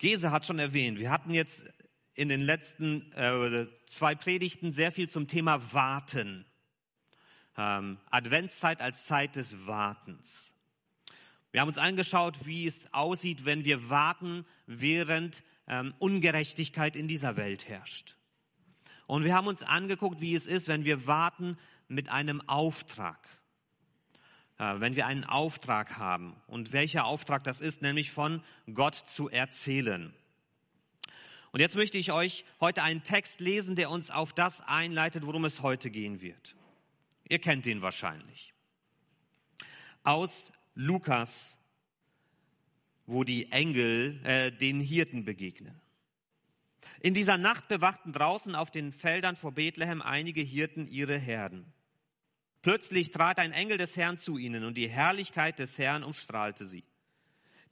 Gese hat schon erwähnt, wir hatten jetzt in den letzten äh, zwei Predigten sehr viel zum Thema Warten. Ähm, Adventszeit als Zeit des Wartens. Wir haben uns angeschaut, wie es aussieht, wenn wir warten, während ähm, Ungerechtigkeit in dieser Welt herrscht. Und wir haben uns angeguckt, wie es ist, wenn wir warten mit einem Auftrag. Äh, wenn wir einen Auftrag haben. Und welcher Auftrag das ist, nämlich von Gott zu erzählen. Und jetzt möchte ich euch heute einen Text lesen, der uns auf das einleitet, worum es heute gehen wird. Ihr kennt ihn wahrscheinlich. Aus Lukas, wo die Engel äh, den Hirten begegnen. In dieser Nacht bewachten draußen auf den Feldern vor Bethlehem einige Hirten ihre Herden. Plötzlich trat ein Engel des Herrn zu ihnen und die Herrlichkeit des Herrn umstrahlte sie.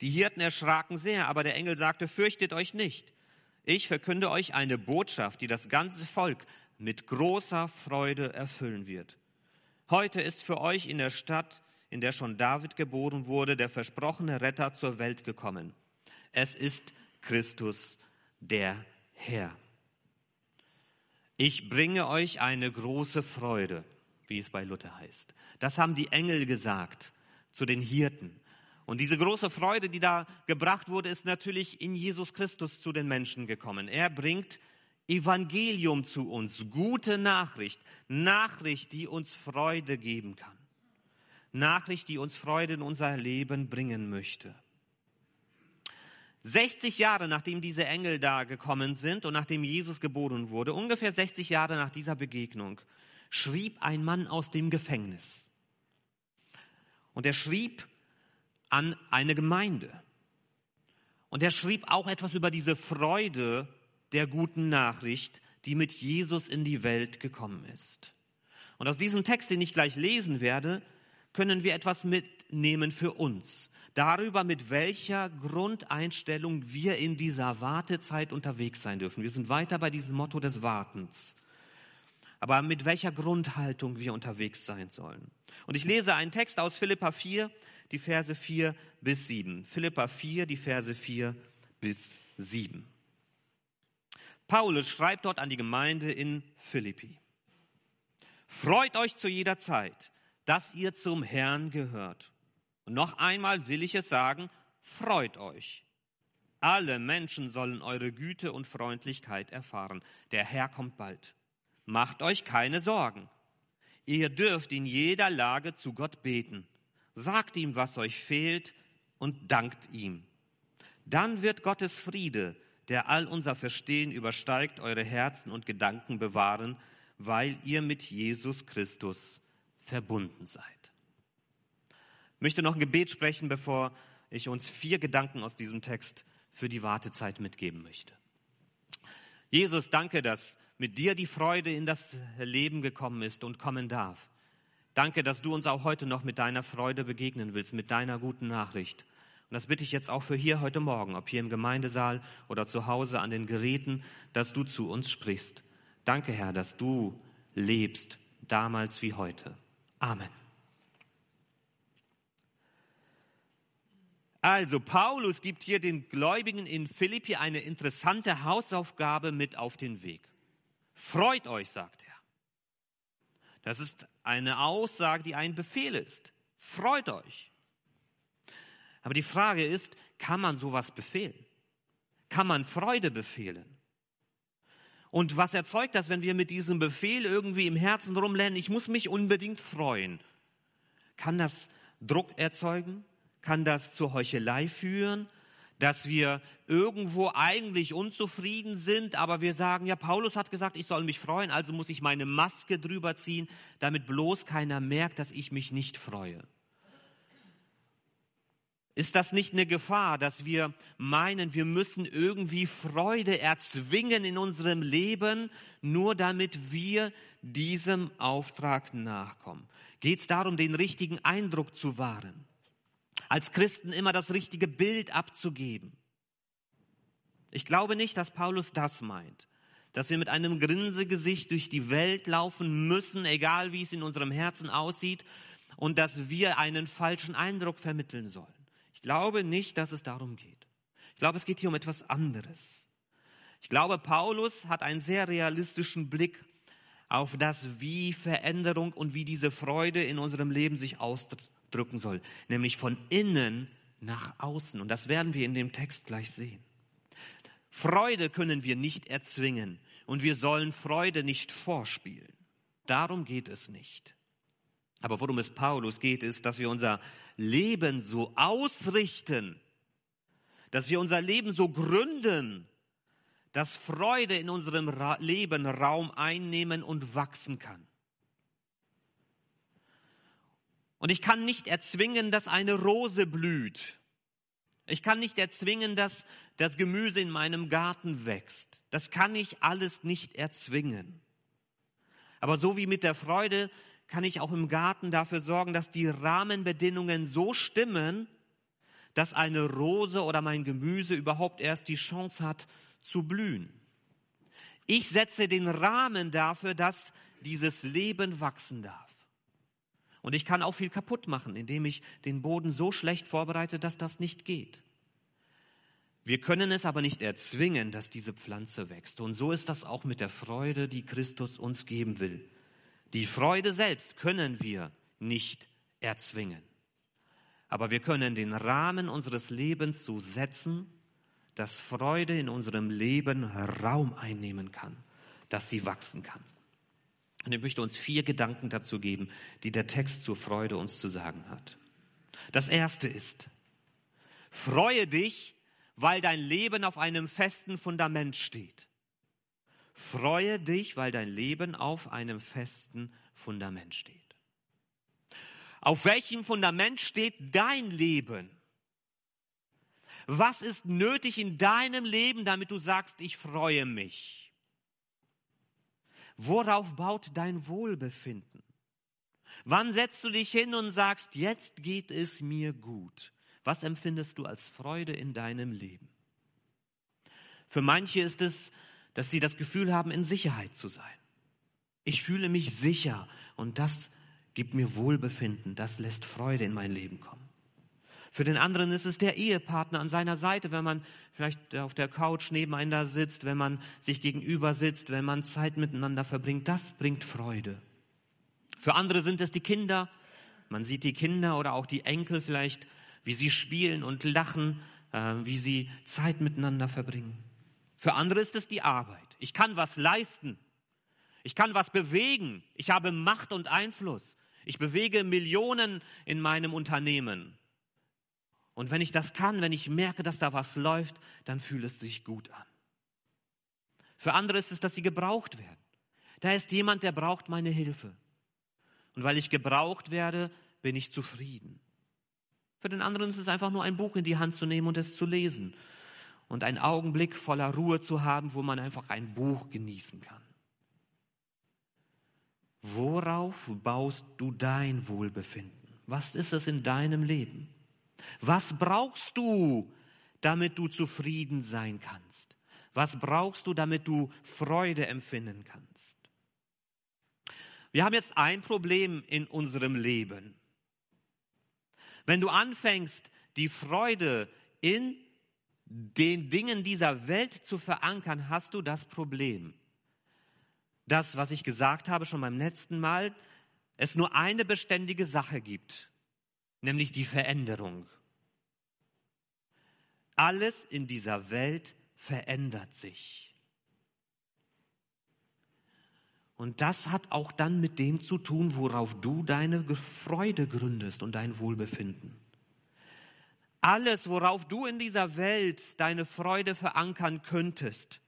Die Hirten erschraken sehr, aber der Engel sagte, fürchtet euch nicht. Ich verkünde euch eine Botschaft, die das ganze Volk mit großer Freude erfüllen wird. Heute ist für euch in der Stadt, in der schon David geboren wurde, der versprochene Retter zur Welt gekommen. Es ist Christus, der Herr. Ich bringe euch eine große Freude, wie es bei Luther heißt. Das haben die Engel gesagt zu den Hirten. Und diese große Freude, die da gebracht wurde, ist natürlich in Jesus Christus zu den Menschen gekommen. Er bringt Evangelium zu uns, gute Nachricht, Nachricht, die uns Freude geben kann. Nachricht, die uns Freude in unser Leben bringen möchte. 60 Jahre nachdem diese Engel da gekommen sind und nachdem Jesus geboren wurde, ungefähr 60 Jahre nach dieser Begegnung, schrieb ein Mann aus dem Gefängnis. Und er schrieb an eine Gemeinde. Und er schrieb auch etwas über diese Freude der guten Nachricht, die mit Jesus in die Welt gekommen ist. Und aus diesem Text, den ich gleich lesen werde, können wir etwas mitnehmen für uns. Darüber, mit welcher Grundeinstellung wir in dieser Wartezeit unterwegs sein dürfen. Wir sind weiter bei diesem Motto des Wartens. Aber mit welcher Grundhaltung wir unterwegs sein sollen. Und ich lese einen Text aus Philippa 4, die Verse 4 bis 7. Philippa 4, die Verse 4 bis 7. Paulus schreibt dort an die Gemeinde in Philippi. Freut euch zu jeder Zeit, dass ihr zum Herrn gehört. Und noch einmal will ich es sagen, freut euch. Alle Menschen sollen eure Güte und Freundlichkeit erfahren. Der Herr kommt bald. Macht euch keine Sorgen. Ihr dürft in jeder Lage zu Gott beten sagt ihm, was euch fehlt und dankt ihm. Dann wird Gottes Friede, der all unser Verstehen übersteigt, eure Herzen und Gedanken bewahren, weil ihr mit Jesus Christus verbunden seid. Ich möchte noch ein Gebet sprechen, bevor ich uns vier Gedanken aus diesem Text für die Wartezeit mitgeben möchte. Jesus, danke, dass mit dir die Freude in das Leben gekommen ist und kommen darf. Danke, dass du uns auch heute noch mit deiner Freude begegnen willst, mit deiner guten Nachricht. Und das bitte ich jetzt auch für hier heute Morgen, ob hier im Gemeindesaal oder zu Hause an den Geräten, dass du zu uns sprichst. Danke, Herr, dass du lebst, damals wie heute. Amen. Also, Paulus gibt hier den Gläubigen in Philippi eine interessante Hausaufgabe mit auf den Weg. Freut euch, sagt er. Das ist eine Aussage, die ein Befehl ist. Freut euch. Aber die Frage ist, kann man sowas befehlen? Kann man Freude befehlen? Und was erzeugt das, wenn wir mit diesem Befehl irgendwie im Herzen rumlernen, ich muss mich unbedingt freuen? Kann das Druck erzeugen? Kann das zur Heuchelei führen? Dass wir irgendwo eigentlich unzufrieden sind, aber wir sagen, ja, Paulus hat gesagt, ich soll mich freuen, also muss ich meine Maske drüber ziehen, damit bloß keiner merkt, dass ich mich nicht freue. Ist das nicht eine Gefahr, dass wir meinen, wir müssen irgendwie Freude erzwingen in unserem Leben, nur damit wir diesem Auftrag nachkommen? Geht es darum, den richtigen Eindruck zu wahren? Als Christen immer das richtige Bild abzugeben. Ich glaube nicht, dass Paulus das meint, dass wir mit einem Grinsegesicht durch die Welt laufen müssen, egal wie es in unserem Herzen aussieht, und dass wir einen falschen Eindruck vermitteln sollen. Ich glaube nicht, dass es darum geht. Ich glaube, es geht hier um etwas anderes. Ich glaube, Paulus hat einen sehr realistischen Blick auf das, wie Veränderung und wie diese Freude in unserem Leben sich ausdrücken soll, nämlich von innen nach außen. Und das werden wir in dem Text gleich sehen. Freude können wir nicht erzwingen und wir sollen Freude nicht vorspielen. Darum geht es nicht. Aber worum es Paulus geht, ist, dass wir unser Leben so ausrichten, dass wir unser Leben so gründen, dass Freude in unserem Leben Raum einnehmen und wachsen kann. Und ich kann nicht erzwingen, dass eine Rose blüht. Ich kann nicht erzwingen, dass das Gemüse in meinem Garten wächst. Das kann ich alles nicht erzwingen. Aber so wie mit der Freude kann ich auch im Garten dafür sorgen, dass die Rahmenbedingungen so stimmen, dass eine Rose oder mein Gemüse überhaupt erst die Chance hat zu blühen. Ich setze den Rahmen dafür, dass dieses Leben wachsen darf. Und ich kann auch viel kaputt machen, indem ich den Boden so schlecht vorbereite, dass das nicht geht. Wir können es aber nicht erzwingen, dass diese Pflanze wächst. Und so ist das auch mit der Freude, die Christus uns geben will. Die Freude selbst können wir nicht erzwingen. Aber wir können den Rahmen unseres Lebens so setzen, dass Freude in unserem Leben Raum einnehmen kann, dass sie wachsen kann. Und ich möchte uns vier Gedanken dazu geben, die der Text zur Freude uns zu sagen hat. Das erste ist, freue dich, weil dein Leben auf einem festen Fundament steht. Freue dich, weil dein Leben auf einem festen Fundament steht. Auf welchem Fundament steht dein Leben? Was ist nötig in deinem Leben, damit du sagst, ich freue mich? Worauf baut dein Wohlbefinden? Wann setzt du dich hin und sagst, jetzt geht es mir gut? Was empfindest du als Freude in deinem Leben? Für manche ist es, dass sie das Gefühl haben, in Sicherheit zu sein. Ich fühle mich sicher und das gibt mir Wohlbefinden, das lässt Freude in mein Leben kommen. Für den anderen ist es der Ehepartner an seiner Seite, wenn man vielleicht auf der Couch nebeneinander sitzt, wenn man sich gegenüber sitzt, wenn man Zeit miteinander verbringt. Das bringt Freude. Für andere sind es die Kinder. Man sieht die Kinder oder auch die Enkel vielleicht, wie sie spielen und lachen, äh, wie sie Zeit miteinander verbringen. Für andere ist es die Arbeit. Ich kann was leisten. Ich kann was bewegen. Ich habe Macht und Einfluss. Ich bewege Millionen in meinem Unternehmen. Und wenn ich das kann, wenn ich merke, dass da was läuft, dann fühlt es sich gut an. Für andere ist es, dass sie gebraucht werden. Da ist jemand, der braucht meine Hilfe. Und weil ich gebraucht werde, bin ich zufrieden. Für den anderen ist es einfach nur ein Buch in die Hand zu nehmen und es zu lesen. Und einen Augenblick voller Ruhe zu haben, wo man einfach ein Buch genießen kann. Worauf baust du dein Wohlbefinden? Was ist es in deinem Leben? Was brauchst du, damit du zufrieden sein kannst? Was brauchst du, damit du Freude empfinden kannst? Wir haben jetzt ein Problem in unserem Leben. Wenn du anfängst, die Freude in den Dingen dieser Welt zu verankern, hast du das Problem. Das, was ich gesagt habe schon beim letzten Mal, es nur eine beständige Sache gibt, nämlich die Veränderung. Alles in dieser Welt verändert sich. Und das hat auch dann mit dem zu tun, worauf du deine Freude gründest und dein Wohlbefinden. Alles, worauf du in dieser Welt deine Freude verankern könntest,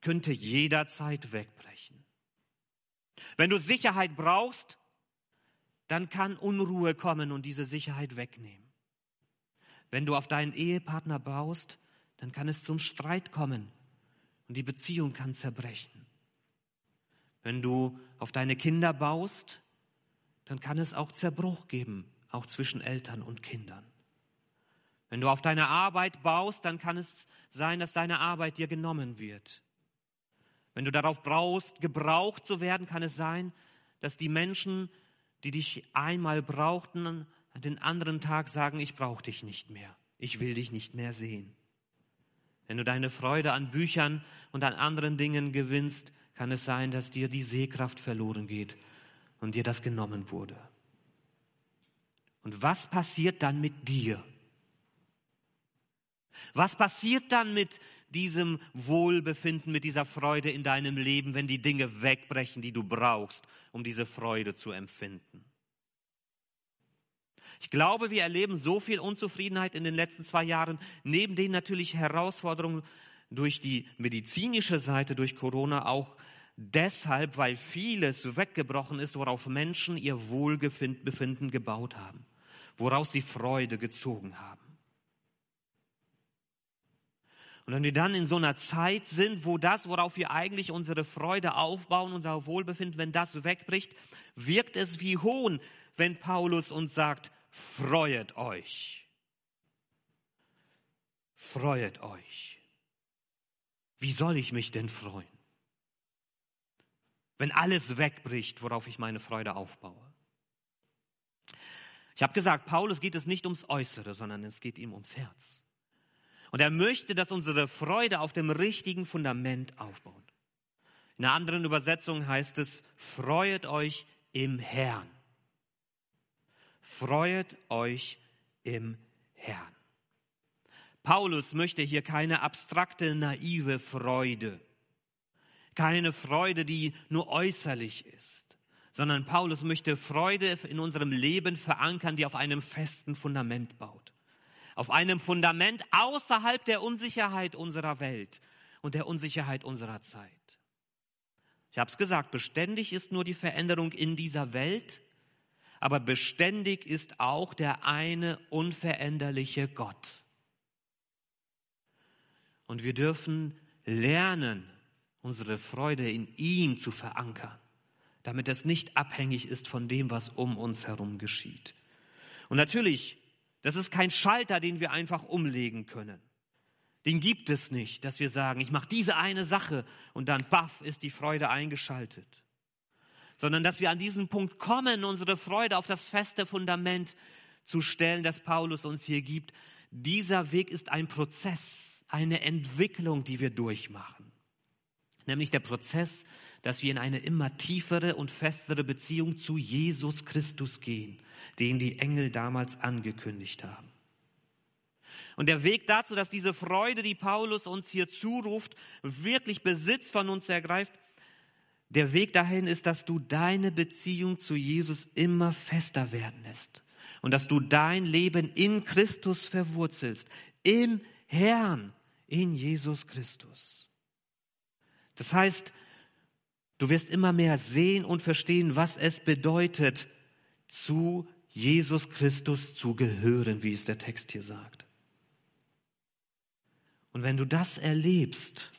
könnte jederzeit wegbrechen. Wenn du Sicherheit brauchst, dann kann Unruhe kommen und diese Sicherheit wegnehmen. Wenn du auf deinen Ehepartner baust, dann kann es zum Streit kommen und die Beziehung kann zerbrechen. Wenn du auf deine Kinder baust, dann kann es auch Zerbruch geben, auch zwischen Eltern und Kindern. Wenn du auf deine Arbeit baust, dann kann es sein, dass deine Arbeit dir genommen wird. Wenn du darauf brauchst, gebraucht zu werden, kann es sein, dass die Menschen, die dich einmal brauchten, an den anderen Tag sagen, ich brauche dich nicht mehr, ich will dich nicht mehr sehen. Wenn du deine Freude an Büchern und an anderen Dingen gewinnst, kann es sein, dass dir die Sehkraft verloren geht und dir das genommen wurde. Und was passiert dann mit dir? Was passiert dann mit diesem Wohlbefinden, mit dieser Freude in deinem Leben, wenn die Dinge wegbrechen, die du brauchst, um diese Freude zu empfinden? Ich glaube, wir erleben so viel Unzufriedenheit in den letzten zwei Jahren, neben den natürlich Herausforderungen durch die medizinische Seite, durch Corona auch deshalb, weil vieles weggebrochen ist, worauf Menschen ihr Wohlbefinden gebaut haben, woraus sie Freude gezogen haben. Und wenn wir dann in so einer Zeit sind, wo das, worauf wir eigentlich unsere Freude aufbauen, unser Wohlbefinden, wenn das wegbricht, wirkt es wie Hohn, wenn Paulus uns sagt, freuet euch. Freuet euch. Wie soll ich mich denn freuen? Wenn alles wegbricht, worauf ich meine Freude aufbaue. Ich habe gesagt, Paulus geht es nicht ums Äußere, sondern es geht ihm ums Herz. Und er möchte, dass unsere Freude auf dem richtigen Fundament aufbaut. In einer anderen Übersetzung heißt es, freuet euch im Herrn. Freuet euch im Herrn. Paulus möchte hier keine abstrakte, naive Freude, keine Freude, die nur äußerlich ist, sondern Paulus möchte Freude in unserem Leben verankern, die auf einem festen Fundament baut auf einem Fundament außerhalb der Unsicherheit unserer Welt und der Unsicherheit unserer Zeit. Ich habe es gesagt, beständig ist nur die Veränderung in dieser Welt, aber beständig ist auch der eine unveränderliche Gott. Und wir dürfen lernen, unsere Freude in ihm zu verankern, damit es nicht abhängig ist von dem, was um uns herum geschieht. Und natürlich das ist kein Schalter, den wir einfach umlegen können. Den gibt es nicht, dass wir sagen, ich mache diese eine Sache und dann baff ist die Freude eingeschaltet. Sondern dass wir an diesen Punkt kommen, unsere Freude auf das feste Fundament zu stellen, das Paulus uns hier gibt. Dieser Weg ist ein Prozess, eine Entwicklung, die wir durchmachen. Nämlich der Prozess, dass wir in eine immer tiefere und festere Beziehung zu Jesus Christus gehen den die Engel damals angekündigt haben. Und der Weg dazu, dass diese Freude, die Paulus uns hier zuruft, wirklich Besitz von uns ergreift, der Weg dahin ist, dass du deine Beziehung zu Jesus immer fester werden lässt und dass du dein Leben in Christus verwurzelst, im Herrn, in Jesus Christus. Das heißt, du wirst immer mehr sehen und verstehen, was es bedeutet, zu Jesus Christus zu gehören, wie es der Text hier sagt. Und wenn du das erlebst,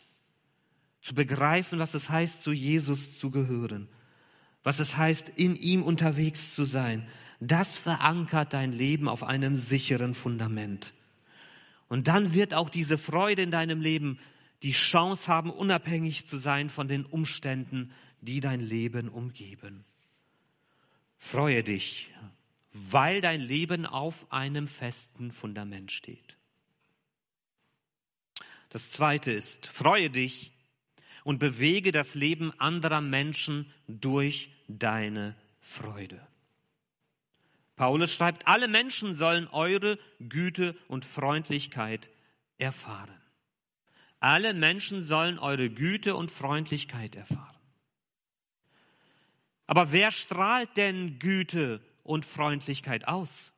zu begreifen, was es heißt, zu Jesus zu gehören, was es heißt, in ihm unterwegs zu sein, das verankert dein Leben auf einem sicheren Fundament. Und dann wird auch diese Freude in deinem Leben die Chance haben, unabhängig zu sein von den Umständen, die dein Leben umgeben. Freue dich, weil dein Leben auf einem festen Fundament steht. Das zweite ist, freue dich und bewege das Leben anderer Menschen durch deine Freude. Paulus schreibt, alle Menschen sollen eure Güte und Freundlichkeit erfahren. Alle Menschen sollen eure Güte und Freundlichkeit erfahren. Aber wer strahlt denn Güte und Freundlichkeit aus?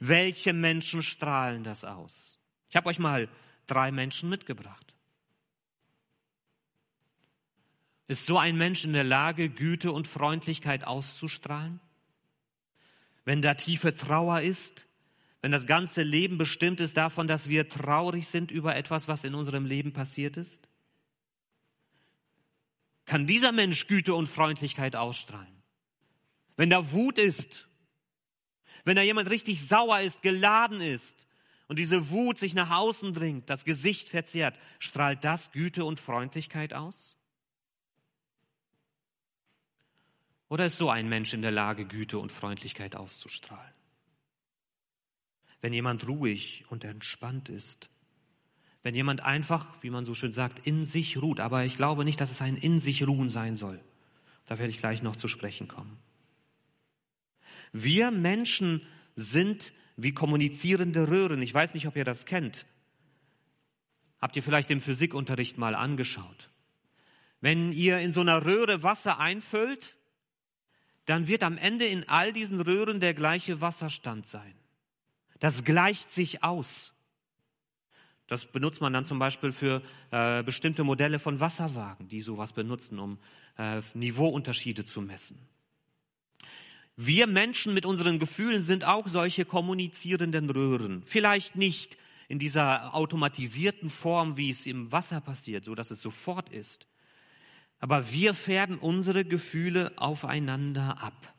Welche Menschen strahlen das aus? Ich habe euch mal drei Menschen mitgebracht. Ist so ein Mensch in der Lage, Güte und Freundlichkeit auszustrahlen? Wenn da tiefe Trauer ist, wenn das ganze Leben bestimmt ist davon, dass wir traurig sind über etwas, was in unserem Leben passiert ist? Kann dieser Mensch Güte und Freundlichkeit ausstrahlen? wenn da Wut ist, wenn da jemand richtig sauer ist, geladen ist und diese Wut sich nach außen dringt, das Gesicht verzehrt, strahlt das Güte und Freundlichkeit aus? Oder ist so ein Mensch in der Lage, Güte und Freundlichkeit auszustrahlen? Wenn jemand ruhig und entspannt ist, Wenn jemand einfach, wie man so schön sagt, in sich ruht. Aber ich glaube nicht, dass es ein in sich ruhen sein soll. Da werde ich gleich noch zu sprechen kommen. Wir Menschen sind wie kommunizierende Röhren. Ich weiß nicht, ob ihr das kennt. Habt ihr vielleicht im Physikunterricht mal angeschaut? Wenn ihr in so einer Röhre Wasser einfüllt, dann wird am Ende in all diesen Röhren der gleiche Wasserstand sein. Das gleicht sich aus. Das benutzt man dann zum Beispiel für äh, bestimmte Modelle von Wasserwagen, die sowas benutzen, um äh, Niveauunterschiede zu messen. Wir Menschen mit unseren Gefühlen sind auch solche kommunizierenden Röhren. Vielleicht nicht in dieser automatisierten Form, wie es im Wasser passiert, so dass es sofort ist. Aber wir färben unsere Gefühle aufeinander ab.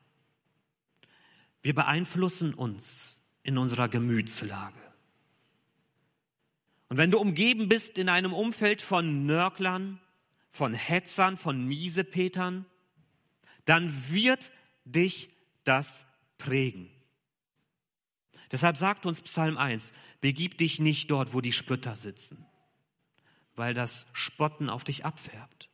Wir beeinflussen uns in unserer Gemütslage. Und wenn du umgeben bist in einem Umfeld von Nörglern, von Hetzern, von Miesepetern, dann wird dich das prägen. Deshalb sagt uns Psalm 1, begib dich nicht dort, wo die Spötter sitzen, weil das Spotten auf dich abfärbt.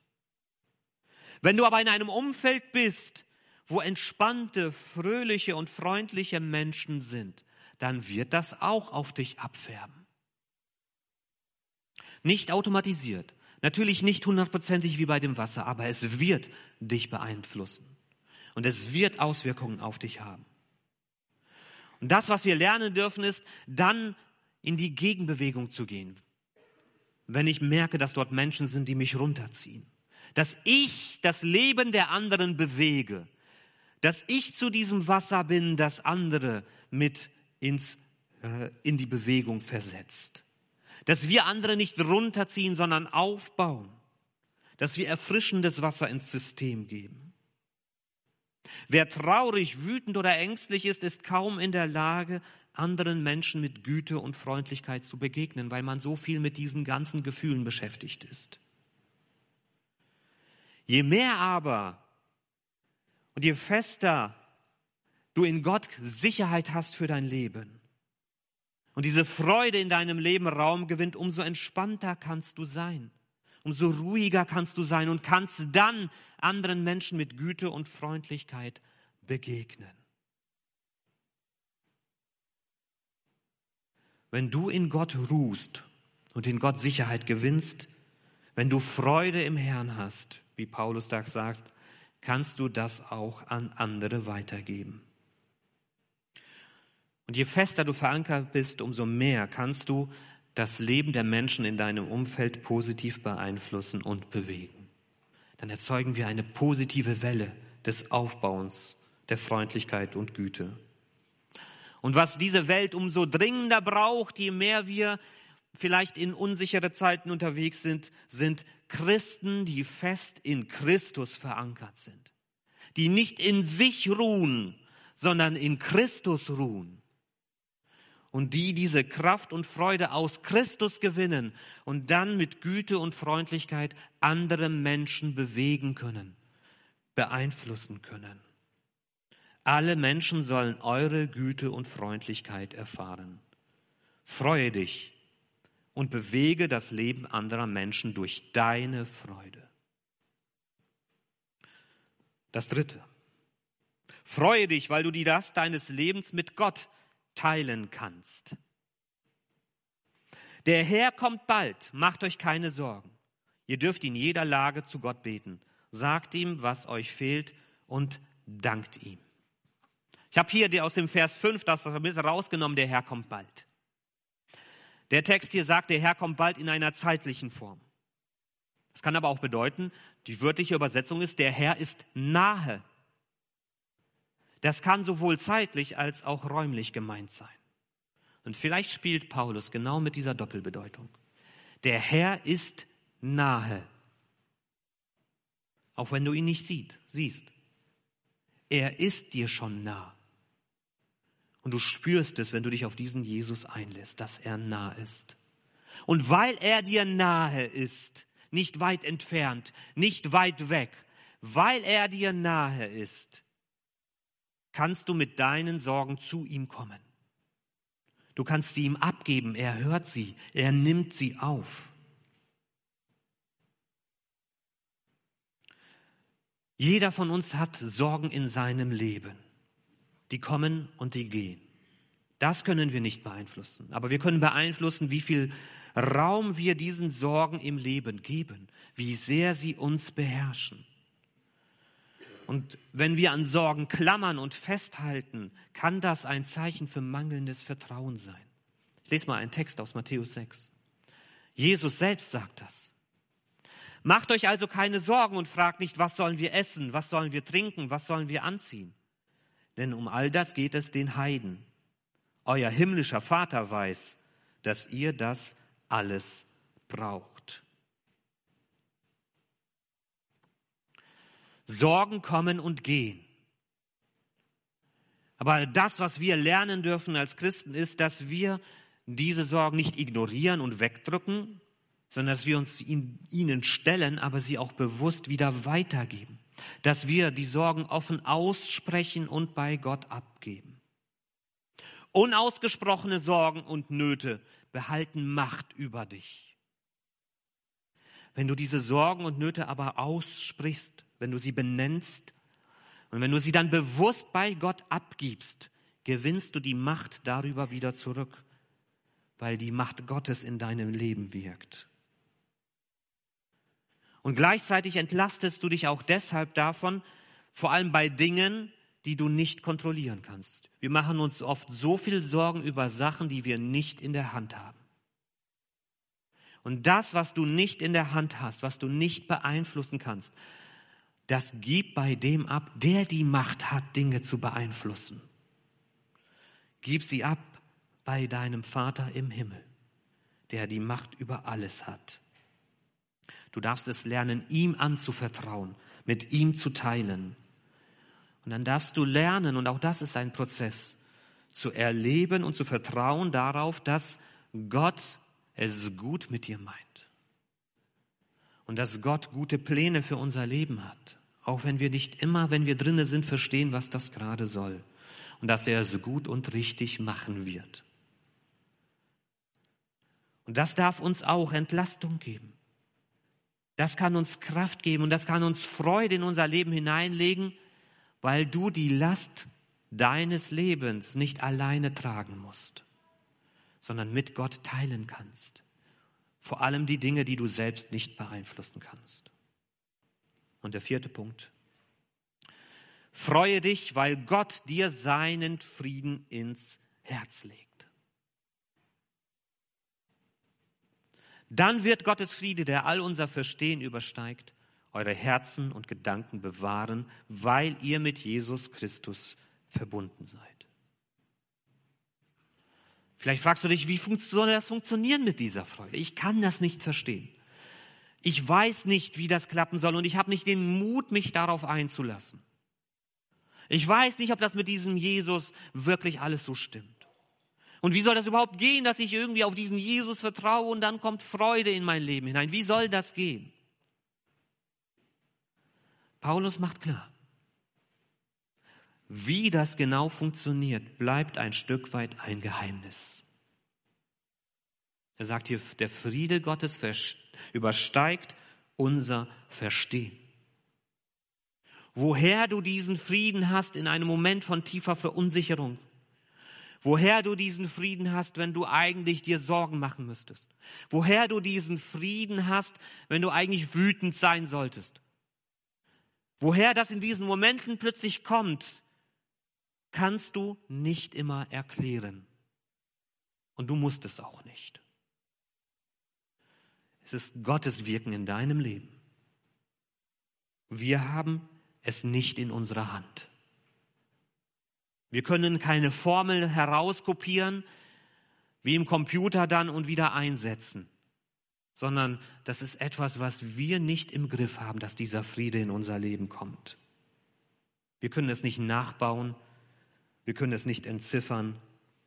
Wenn du aber in einem Umfeld bist, wo entspannte, fröhliche und freundliche Menschen sind, dann wird das auch auf dich abfärben. Nicht automatisiert, natürlich nicht hundertprozentig wie bei dem Wasser, aber es wird dich beeinflussen. Und es wird Auswirkungen auf dich haben. Und das, was wir lernen dürfen, ist, dann in die Gegenbewegung zu gehen. Wenn ich merke, dass dort Menschen sind, die mich runterziehen. Dass ich das Leben der anderen bewege. Dass ich zu diesem Wasser bin, das andere mit ins, äh, in die Bewegung versetzt. Dass wir andere nicht runterziehen, sondern aufbauen. Dass wir erfrischendes Wasser ins System geben. Wer traurig, wütend oder ängstlich ist, ist kaum in der Lage, anderen Menschen mit Güte und Freundlichkeit zu begegnen, weil man so viel mit diesen ganzen Gefühlen beschäftigt ist. Je mehr aber und je fester du in Gott Sicherheit hast für dein Leben, und diese Freude in deinem Leben Raum gewinnt, umso entspannter kannst du sein, umso ruhiger kannst du sein und kannst dann anderen Menschen mit Güte und Freundlichkeit begegnen. Wenn du in Gott ruhst und in Gott Sicherheit gewinnst, wenn du Freude im Herrn hast, wie Paulus da sagt, kannst du das auch an andere weitergeben. Und je fester du verankert bist, umso mehr kannst du das Leben der Menschen in deinem Umfeld positiv beeinflussen und bewegen. Dann erzeugen wir eine positive Welle des Aufbauens, der Freundlichkeit und Güte. Und was diese Welt umso dringender braucht, je mehr wir vielleicht in unsichere Zeiten unterwegs sind, sind Christen, die fest in Christus verankert sind, die nicht in sich ruhen, sondern in Christus ruhen und die diese Kraft und Freude aus Christus gewinnen und dann mit Güte und Freundlichkeit andere Menschen bewegen können, beeinflussen können. Alle Menschen sollen eure Güte und Freundlichkeit erfahren. Freue dich und bewege das Leben anderer Menschen durch deine Freude. Das Dritte. Freue dich, weil du die Last deines Lebens mit Gott teilen kannst. Der Herr kommt bald, macht euch keine Sorgen. Ihr dürft in jeder Lage zu Gott beten. Sagt ihm, was euch fehlt und dankt ihm. Ich habe hier aus dem Vers 5 das mit rausgenommen, der Herr kommt bald. Der Text hier sagt, der Herr kommt bald in einer zeitlichen Form. Das kann aber auch bedeuten, die wörtliche Übersetzung ist, der Herr ist nahe. Das kann sowohl zeitlich als auch räumlich gemeint sein. Und vielleicht spielt Paulus genau mit dieser Doppelbedeutung. Der Herr ist nahe. Auch wenn du ihn nicht sieht, siehst. Er ist dir schon nah. Und du spürst es, wenn du dich auf diesen Jesus einlässt, dass er nah ist. Und weil er dir nahe ist, nicht weit entfernt, nicht weit weg, weil er dir nahe ist, kannst du mit deinen Sorgen zu ihm kommen. Du kannst sie ihm abgeben, er hört sie, er nimmt sie auf. Jeder von uns hat Sorgen in seinem Leben. Die kommen und die gehen. Das können wir nicht beeinflussen. Aber wir können beeinflussen, wie viel Raum wir diesen Sorgen im Leben geben, wie sehr sie uns beherrschen. Und wenn wir an Sorgen klammern und festhalten, kann das ein Zeichen für mangelndes Vertrauen sein. Ich lese mal einen Text aus Matthäus 6. Jesus selbst sagt das. Macht euch also keine Sorgen und fragt nicht, was sollen wir essen, was sollen wir trinken, was sollen wir anziehen. Denn um all das geht es den Heiden. Euer himmlischer Vater weiß, dass ihr das alles braucht. Sorgen kommen und gehen. Aber das, was wir lernen dürfen als Christen, ist, dass wir diese Sorgen nicht ignorieren und wegdrücken, sondern dass wir uns ihnen stellen, aber sie auch bewusst wieder weitergeben. Dass wir die Sorgen offen aussprechen und bei Gott abgeben. Unausgesprochene Sorgen und Nöte behalten Macht über dich. Wenn du diese Sorgen und Nöte aber aussprichst, wenn du sie benennst und wenn du sie dann bewusst bei Gott abgibst, gewinnst du die Macht darüber wieder zurück, weil die Macht Gottes in deinem Leben wirkt. Und gleichzeitig entlastest du dich auch deshalb davon, vor allem bei Dingen, die du nicht kontrollieren kannst. Wir machen uns oft so viel Sorgen über Sachen, die wir nicht in der Hand haben. Und das, was du nicht in der Hand hast, was du nicht beeinflussen kannst, das gib bei dem ab, der die Macht hat, Dinge zu beeinflussen. Gib sie ab bei deinem Vater im Himmel, der die Macht über alles hat. Du darfst es lernen, ihm anzuvertrauen, mit ihm zu teilen. Und dann darfst du lernen, und auch das ist ein Prozess, zu erleben und zu vertrauen darauf, dass Gott es gut mit dir meint. Und dass Gott gute Pläne für unser Leben hat. Auch wenn wir nicht immer, wenn wir drinnen sind, verstehen, was das gerade soll. Und dass er es gut und richtig machen wird. Und das darf uns auch Entlastung geben. Das kann uns Kraft geben und das kann uns Freude in unser Leben hineinlegen, weil du die Last deines Lebens nicht alleine tragen musst, sondern mit Gott teilen kannst. Vor allem die Dinge, die du selbst nicht beeinflussen kannst. Und der vierte Punkt. Freue dich, weil Gott dir seinen Frieden ins Herz legt. Dann wird Gottes Friede, der all unser Verstehen übersteigt, eure Herzen und Gedanken bewahren, weil ihr mit Jesus Christus verbunden seid. Vielleicht fragst du dich, wie soll das funktionieren mit dieser Freude? Ich kann das nicht verstehen. Ich weiß nicht, wie das klappen soll und ich habe nicht den Mut, mich darauf einzulassen. Ich weiß nicht, ob das mit diesem Jesus wirklich alles so stimmt. Und wie soll das überhaupt gehen, dass ich irgendwie auf diesen Jesus vertraue und dann kommt Freude in mein Leben hinein? Wie soll das gehen? Paulus macht klar, wie das genau funktioniert, bleibt ein Stück weit ein Geheimnis. Er sagt hier, der Friede Gottes übersteigt unser Verstehen. Woher du diesen Frieden hast in einem Moment von tiefer Verunsicherung, Woher du diesen Frieden hast, wenn du eigentlich dir Sorgen machen müsstest. Woher du diesen Frieden hast, wenn du eigentlich wütend sein solltest. Woher das in diesen Momenten plötzlich kommt, kannst du nicht immer erklären. Und du musst es auch nicht. Es ist Gottes Wirken in deinem Leben. Wir haben es nicht in unserer Hand. Wir können keine Formel herauskopieren, wie im Computer dann und wieder einsetzen, sondern das ist etwas, was wir nicht im Griff haben, dass dieser Friede in unser Leben kommt. Wir können es nicht nachbauen, wir können es nicht entziffern,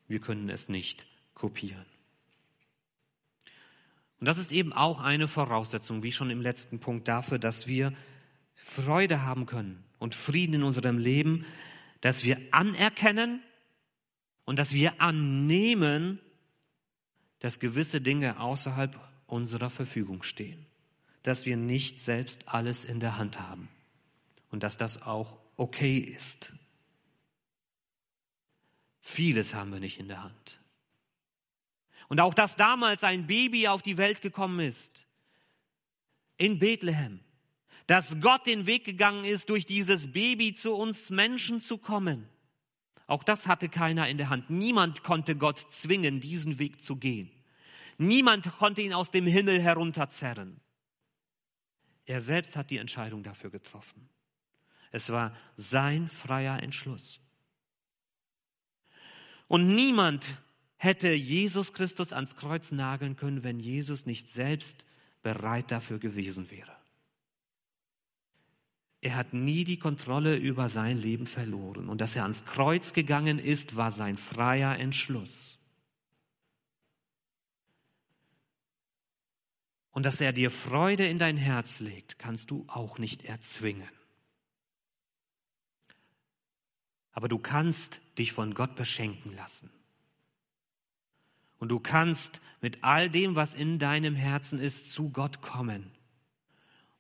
wir können es nicht kopieren. Und das ist eben auch eine Voraussetzung, wie schon im letzten Punkt, dafür, dass wir Freude haben können und Frieden in unserem Leben, dass wir anerkennen und dass wir annehmen, dass gewisse Dinge außerhalb unserer Verfügung stehen, dass wir nicht selbst alles in der Hand haben und dass das auch okay ist. Vieles haben wir nicht in der Hand. Und auch, dass damals ein Baby auf die Welt gekommen ist, in Bethlehem, dass Gott den Weg gegangen ist, durch dieses Baby zu uns Menschen zu kommen. Auch das hatte keiner in der Hand. Niemand konnte Gott zwingen, diesen Weg zu gehen. Niemand konnte ihn aus dem Himmel herunterzerren. Er selbst hat die Entscheidung dafür getroffen. Es war sein freier Entschluss. Und niemand hätte Jesus Christus ans Kreuz nageln können, wenn Jesus nicht selbst bereit dafür gewesen wäre. Er hat nie die Kontrolle über sein Leben verloren. Und dass er ans Kreuz gegangen ist, war sein freier Entschluss. Und dass er dir Freude in dein Herz legt, kannst du auch nicht erzwingen. Aber du kannst dich von Gott beschenken lassen. Und du kannst mit all dem, was in deinem Herzen ist, zu Gott kommen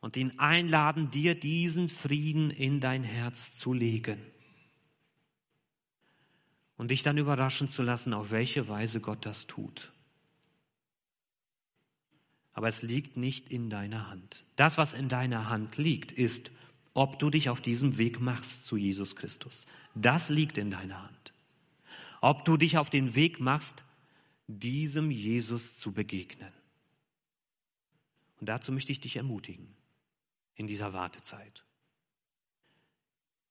und ihn einladen, dir diesen Frieden in dein Herz zu legen. Und dich dann überraschen zu lassen, auf welche Weise Gott das tut. Aber es liegt nicht in deiner Hand. Das, was in deiner Hand liegt, ist, ob du dich auf diesem Weg machst zu Jesus Christus. Das liegt in deiner Hand. Ob du dich auf den Weg machst, diesem Jesus zu begegnen. Und dazu möchte ich dich ermutigen in dieser Wartezeit.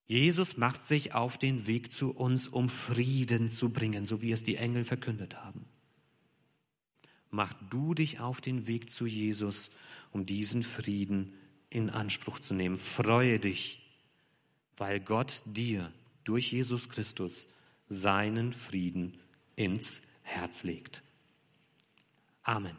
Jesus macht sich auf den Weg zu uns, um Frieden zu bringen, so wie es die Engel verkündet haben. Mach du dich auf den Weg zu Jesus, um diesen Frieden in Anspruch zu nehmen. Freue dich, weil Gott dir durch Jesus Christus seinen Frieden ins Herz legt. Amen.